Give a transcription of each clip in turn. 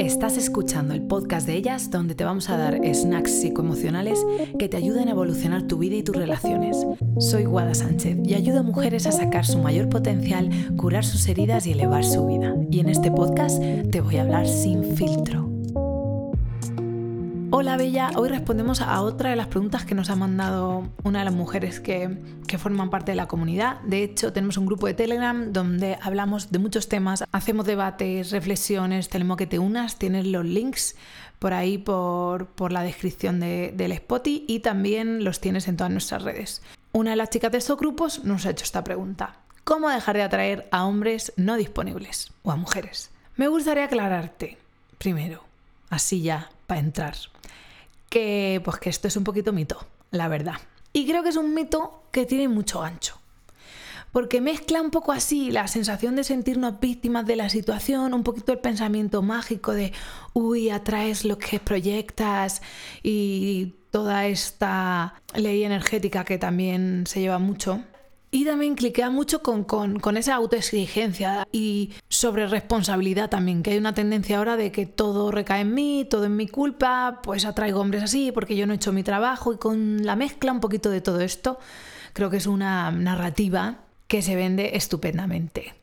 Estás escuchando el podcast de ellas donde te vamos a dar snacks psicoemocionales que te ayuden a evolucionar tu vida y tus relaciones. Soy Guada Sánchez y ayudo a mujeres a sacar su mayor potencial, curar sus heridas y elevar su vida. Y en este podcast te voy a hablar sin filtro. Hola Bella, hoy respondemos a otra de las preguntas que nos ha mandado una de las mujeres que, forman parte de la comunidad. De hecho, tenemos un grupo de Telegram donde hablamos de muchos temas, hacemos debates, reflexiones, tenemos que te unas, tienes los links por ahí por, la descripción del Spotify y también los tienes en todas nuestras redes. Una de las chicas de estos grupos nos ha hecho esta pregunta. ¿Cómo dejar de atraer a hombres no disponibles o a mujeres? Me gustaría aclararte, primero, así ya, para entrar que pues que esto es un poquito mito, la verdad. Y creo que es un mito que tiene mucho ancho. Porque mezcla un poco así la sensación de sentirnos víctimas de la situación, un poquito el pensamiento mágico de, uy, atraes lo que proyectas y toda esta ley energética que también se lleva mucho. Y también cliquea mucho con, con, esa autoexigencia y sobre responsabilidad también, que hay una tendencia ahora de que todo recae en mí, todo es mi culpa, pues atraigo hombres así porque yo no he hecho mi trabajo y con la mezcla un poquito de todo esto, creo que es una narrativa que se vende estupendamente.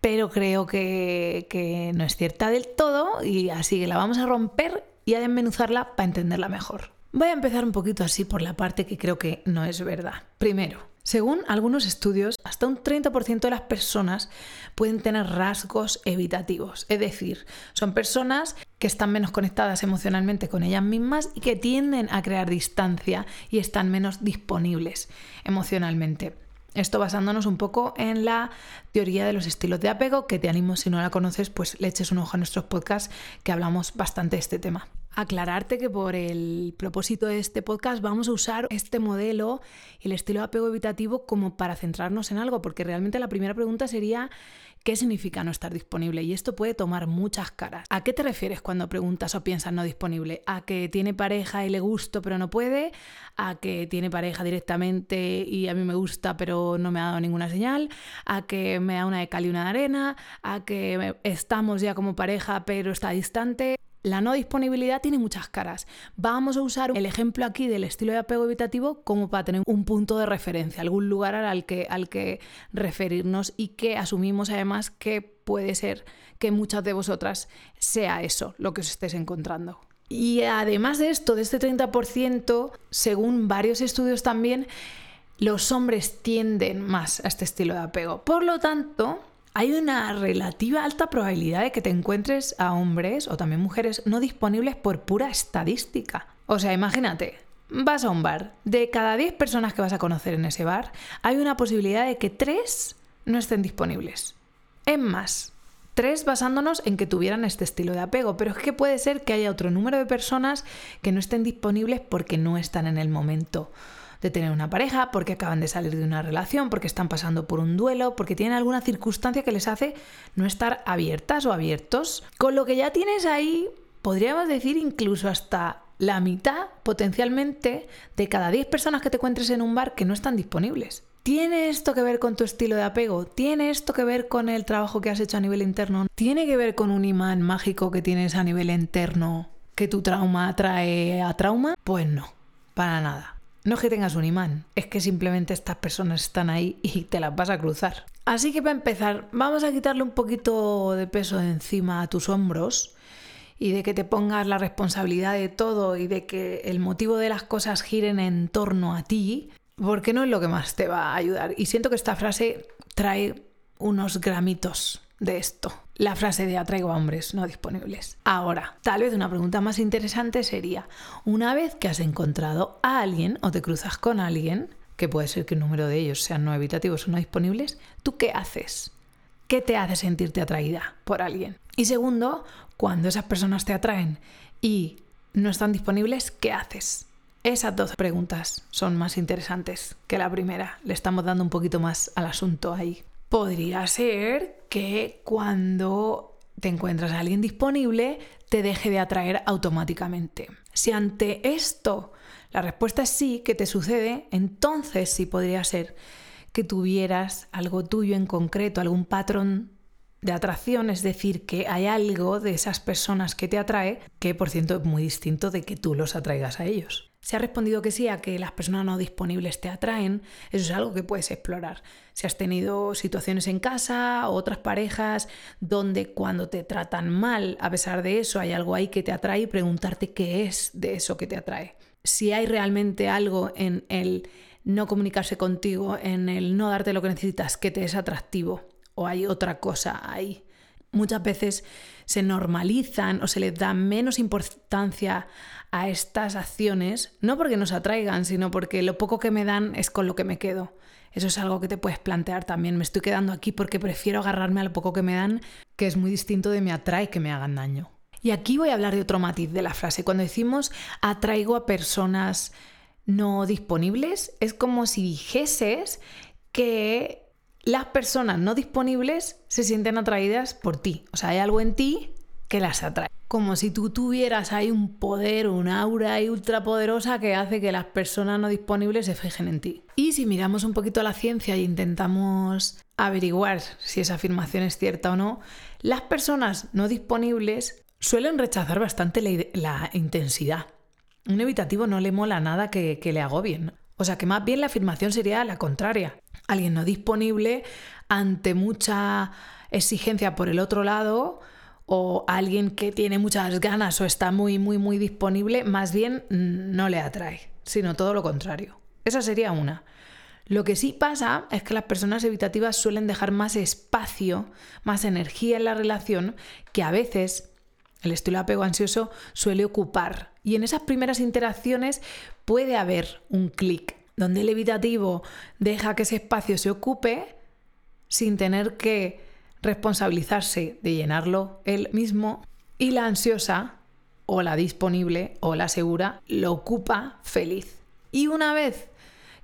Pero creo que, que no es cierta del todo y así que la vamos a romper y a desmenuzarla para entenderla mejor. Voy a empezar un poquito así por la parte que creo que no es verdad. Primero, según algunos estudios, hasta un 30% de las personas pueden tener rasgos evitativos, es decir, son personas que están menos conectadas emocionalmente con ellas mismas y que tienden a crear distancia y están menos disponibles emocionalmente. Esto basándonos un poco en la teoría de los estilos de apego, que te animo si no la conoces, pues le eches un ojo a nuestros podcasts que hablamos bastante de este tema aclararte que por el propósito de este podcast vamos a usar este modelo, el estilo de apego evitativo, como para centrarnos en algo, porque realmente la primera pregunta sería ¿qué significa no estar disponible? Y esto puede tomar muchas caras. ¿A qué te refieres cuando preguntas o piensas no disponible? ¿A que tiene pareja y le gusto pero no puede? ¿A que tiene pareja directamente y a mí me gusta pero no me ha dado ninguna señal? ¿A que me da una de cal y una de arena? ¿A que estamos ya como pareja pero está distante? La no disponibilidad tiene muchas caras. Vamos a usar el ejemplo aquí del estilo de apego evitativo como para tener un punto de referencia, algún lugar al que, al que referirnos y que asumimos además que puede ser que muchas de vosotras sea eso lo que os estés encontrando. Y además de esto, de este 30%, según varios estudios también, los hombres tienden más a este estilo de apego. Por lo tanto, hay una relativa alta probabilidad de que te encuentres a hombres o también mujeres no disponibles por pura estadística. O sea, imagínate, vas a un bar, de cada 10 personas que vas a conocer en ese bar, hay una posibilidad de que 3 no estén disponibles. Es más, 3 basándonos en que tuvieran este estilo de apego, pero es que puede ser que haya otro número de personas que no estén disponibles porque no están en el momento de tener una pareja, porque acaban de salir de una relación, porque están pasando por un duelo, porque tienen alguna circunstancia que les hace no estar abiertas o abiertos. Con lo que ya tienes ahí, podríamos decir incluso hasta la mitad potencialmente de cada 10 personas que te encuentres en un bar que no están disponibles. ¿Tiene esto que ver con tu estilo de apego? ¿Tiene esto que ver con el trabajo que has hecho a nivel interno? ¿Tiene que ver con un imán mágico que tienes a nivel interno que tu trauma atrae a trauma? Pues no, para nada. No es que tengas un imán, es que simplemente estas personas están ahí y te las vas a cruzar. Así que para empezar, vamos a quitarle un poquito de peso encima a tus hombros y de que te pongas la responsabilidad de todo y de que el motivo de las cosas giren en torno a ti, porque no es lo que más te va a ayudar. Y siento que esta frase trae unos gramitos de esto. La frase de atraigo a hombres no disponibles. Ahora, tal vez una pregunta más interesante sería, una vez que has encontrado a alguien o te cruzas con alguien, que puede ser que el número de ellos sean no evitativos o no disponibles, ¿tú qué haces? ¿Qué te hace sentirte atraída por alguien? Y segundo, cuando esas personas te atraen y no están disponibles, ¿qué haces? Esas dos preguntas son más interesantes que la primera. Le estamos dando un poquito más al asunto ahí podría ser que cuando te encuentras a alguien disponible te deje de atraer automáticamente. Si ante esto la respuesta es sí, que te sucede, entonces sí podría ser que tuvieras algo tuyo en concreto, algún patrón de atracción, es decir, que hay algo de esas personas que te atrae que por cierto es muy distinto de que tú los atraigas a ellos. Si has respondido que sí a que las personas no disponibles te atraen, eso es algo que puedes explorar. Si has tenido situaciones en casa o otras parejas donde cuando te tratan mal, a pesar de eso, hay algo ahí que te atrae y preguntarte qué es de eso que te atrae. Si hay realmente algo en el no comunicarse contigo, en el no darte lo que necesitas que te es atractivo o hay otra cosa ahí. Muchas veces se normalizan o se les da menos importancia a estas acciones, no porque nos atraigan, sino porque lo poco que me dan es con lo que me quedo. Eso es algo que te puedes plantear también. Me estoy quedando aquí porque prefiero agarrarme a lo poco que me dan, que es muy distinto de me atrae que me hagan daño. Y aquí voy a hablar de otro matiz de la frase. Cuando decimos atraigo a personas no disponibles, es como si dijeses que las personas no disponibles se sienten atraídas por ti. O sea, hay algo en ti que las atrae. Como si tú tuvieras ahí un poder, un aura ahí ultrapoderosa que hace que las personas no disponibles se fijen en ti. Y si miramos un poquito la ciencia e intentamos averiguar si esa afirmación es cierta o no, las personas no disponibles suelen rechazar bastante la, intensidad. Un evitativo no le mola nada que, que le agobien. O sea que más bien la afirmación sería la contraria. Alguien no disponible ante mucha exigencia por el otro lado o alguien que tiene muchas ganas o está muy, muy, muy disponible, más bien no le atrae, sino todo lo contrario. Esa sería una. Lo que sí pasa es que las personas evitativas suelen dejar más espacio, más energía en la relación que a veces el estilo apego ansioso suele ocupar. Y en esas primeras interacciones puede haber un clic, donde el evitativo deja que ese espacio se ocupe sin tener que responsabilizarse de llenarlo él mismo y la ansiosa o la disponible o la segura lo ocupa feliz. Y una vez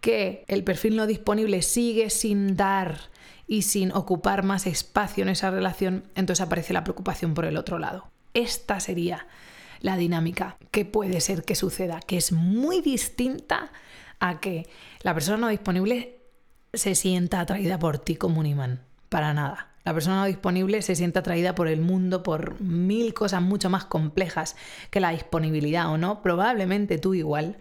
que el perfil no disponible sigue sin dar y sin ocupar más espacio en esa relación, entonces aparece la preocupación por el otro lado. Esta sería la dinámica que puede ser que suceda, que es muy distinta a que la persona no disponible se sienta atraída por ti como un imán. Para nada. La persona no disponible se siente atraída por el mundo, por mil cosas mucho más complejas que la disponibilidad o no. Probablemente tú igual.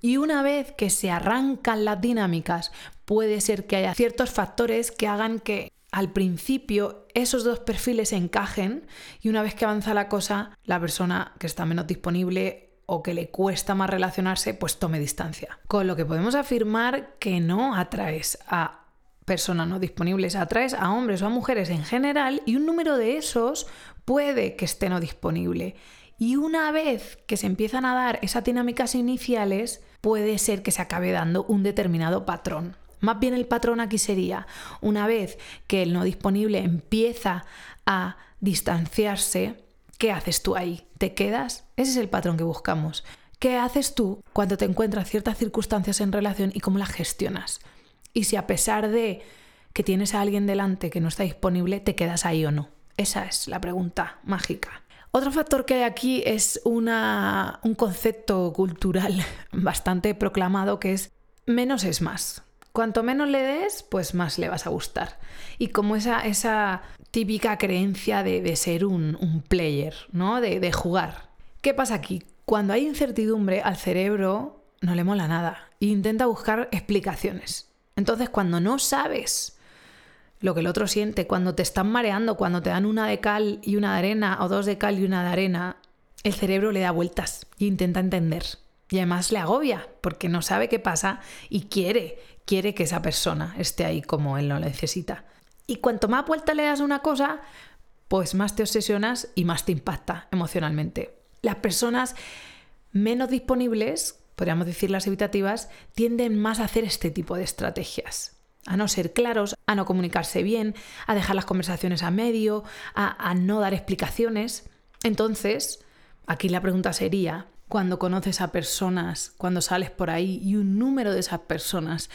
Y una vez que se arrancan las dinámicas, puede ser que haya ciertos factores que hagan que al principio esos dos perfiles encajen y una vez que avanza la cosa, la persona que está menos disponible o que le cuesta más relacionarse, pues tome distancia. Con lo que podemos afirmar que no atraes a personas no disponibles, atraes a hombres o a mujeres en general y un número de esos puede que esté no disponible. Y una vez que se empiezan a dar esas dinámicas iniciales, puede ser que se acabe dando un determinado patrón. Más bien el patrón aquí sería, una vez que el no disponible empieza a distanciarse, ¿qué haces tú ahí? ¿Te quedas? Ese es el patrón que buscamos. ¿Qué haces tú cuando te encuentras ciertas circunstancias en relación y cómo las gestionas? Y si a pesar de que tienes a alguien delante que no está disponible, te quedas ahí o no. Esa es la pregunta mágica. Otro factor que hay aquí es una, un concepto cultural bastante proclamado que es menos es más. Cuanto menos le des, pues más le vas a gustar. Y como esa, esa típica creencia de, ser un, player, ¿no? De, de jugar. ¿Qué pasa aquí? Cuando hay incertidumbre, al cerebro no le mola nada e intenta buscar explicaciones. Entonces, cuando no sabes lo que el otro siente, cuando te están mareando, cuando te dan una de cal y una de arena, o dos de cal y una de arena, el cerebro le da vueltas e intenta entender. Y además le agobia porque no sabe qué pasa y quiere, quiere que esa persona esté ahí como él lo necesita. Y cuanto más vuelta le das a una cosa, pues más te obsesionas y más te impacta emocionalmente. Las personas menos disponibles, podríamos decir las evitativas, tienden más a hacer este tipo de estrategias. A no ser claros, a no comunicarse bien, a dejar las conversaciones a medio, a, a no dar explicaciones. Entonces, aquí la pregunta sería, cuando conoces a personas, cuando sales por ahí y un número de esas personas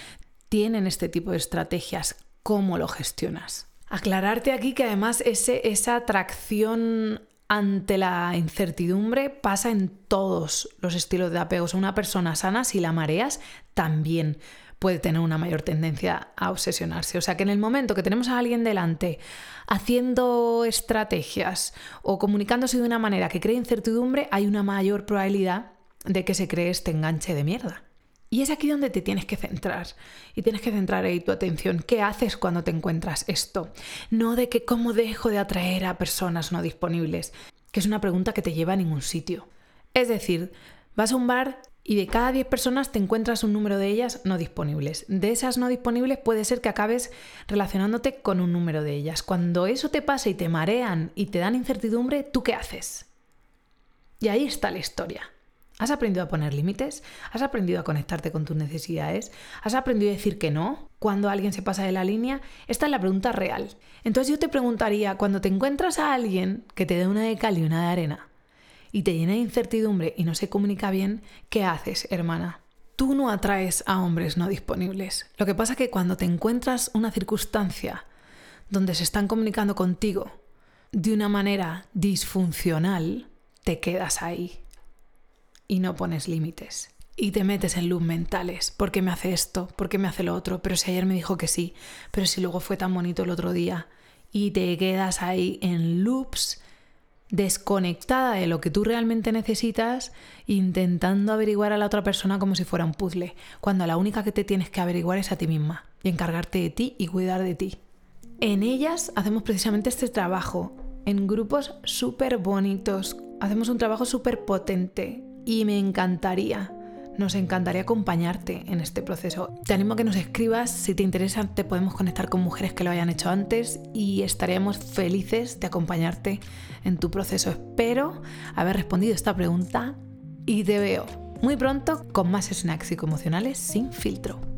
tienen este tipo de estrategias, ¿cómo lo gestionas? Aclararte aquí que además esa atracción ante la incertidumbre pasa en todos los estilos de apego. una persona sana, si la mareas, también. puede tener una mayor tendencia a obsesionarse. O sea que en el momento que tenemos a alguien delante haciendo estrategias o comunicándose de una manera que cree incertidumbre, hay una mayor probabilidad de que se cree este enganche de mierda. Y es aquí donde te tienes que centrar. Y tienes que centrar ahí tu atención. ¿Qué haces cuando te encuentras esto? No de que cómo dejo de atraer a personas no disponibles, que es una pregunta que te lleva a ningún sitio. Es decir, vas a un bar y de cada 10 personas te encuentras un número de ellas no disponibles. De esas no disponibles puede ser que acabes relacionándote con un número de ellas. Cuando eso te pasa y te marean y te dan incertidumbre, ¿tú qué haces? Y ahí está la historia. ¿Has aprendido a poner límites? ¿Has aprendido a conectarte con tus necesidades? ¿Has aprendido a decir que no cuando alguien se pasa de la línea? Esta es la pregunta real. Entonces yo te preguntaría, cuando te encuentras a alguien que te dé una de cal y una de arena y te llena de incertidumbre y no se comunica bien, ¿qué haces, hermana? Tú no atraes a hombres no disponibles. Lo que pasa es que cuando te encuentras una circunstancia donde se están comunicando contigo de una manera disfuncional, te quedas ahí y no pones límites. Y te metes en luz mentales. ¿Por qué me hace esto? ¿Por qué me hace lo otro? Pero si ayer me dijo que sí, pero si luego fue tan bonito el otro día. Y te quedas ahí en loops, desconectada de lo que tú realmente necesitas, intentando averiguar a la otra persona como si fuera un puzzle, cuando la única que te tienes que averiguar es a ti misma y encargarte de ti y cuidar de ti. En ellas hacemos precisamente este trabajo, en grupos súper bonitos, hacemos un trabajo súper potente, y me encantaría, nos encantaría acompañarte en este proceso. Te animo a que nos escribas, si te interesa te podemos conectar con mujeres que lo hayan hecho antes y estaremos felices de acompañarte en tu proceso. Espero haber respondido esta pregunta y te veo muy pronto con más snacks psicoemocionales sin filtro.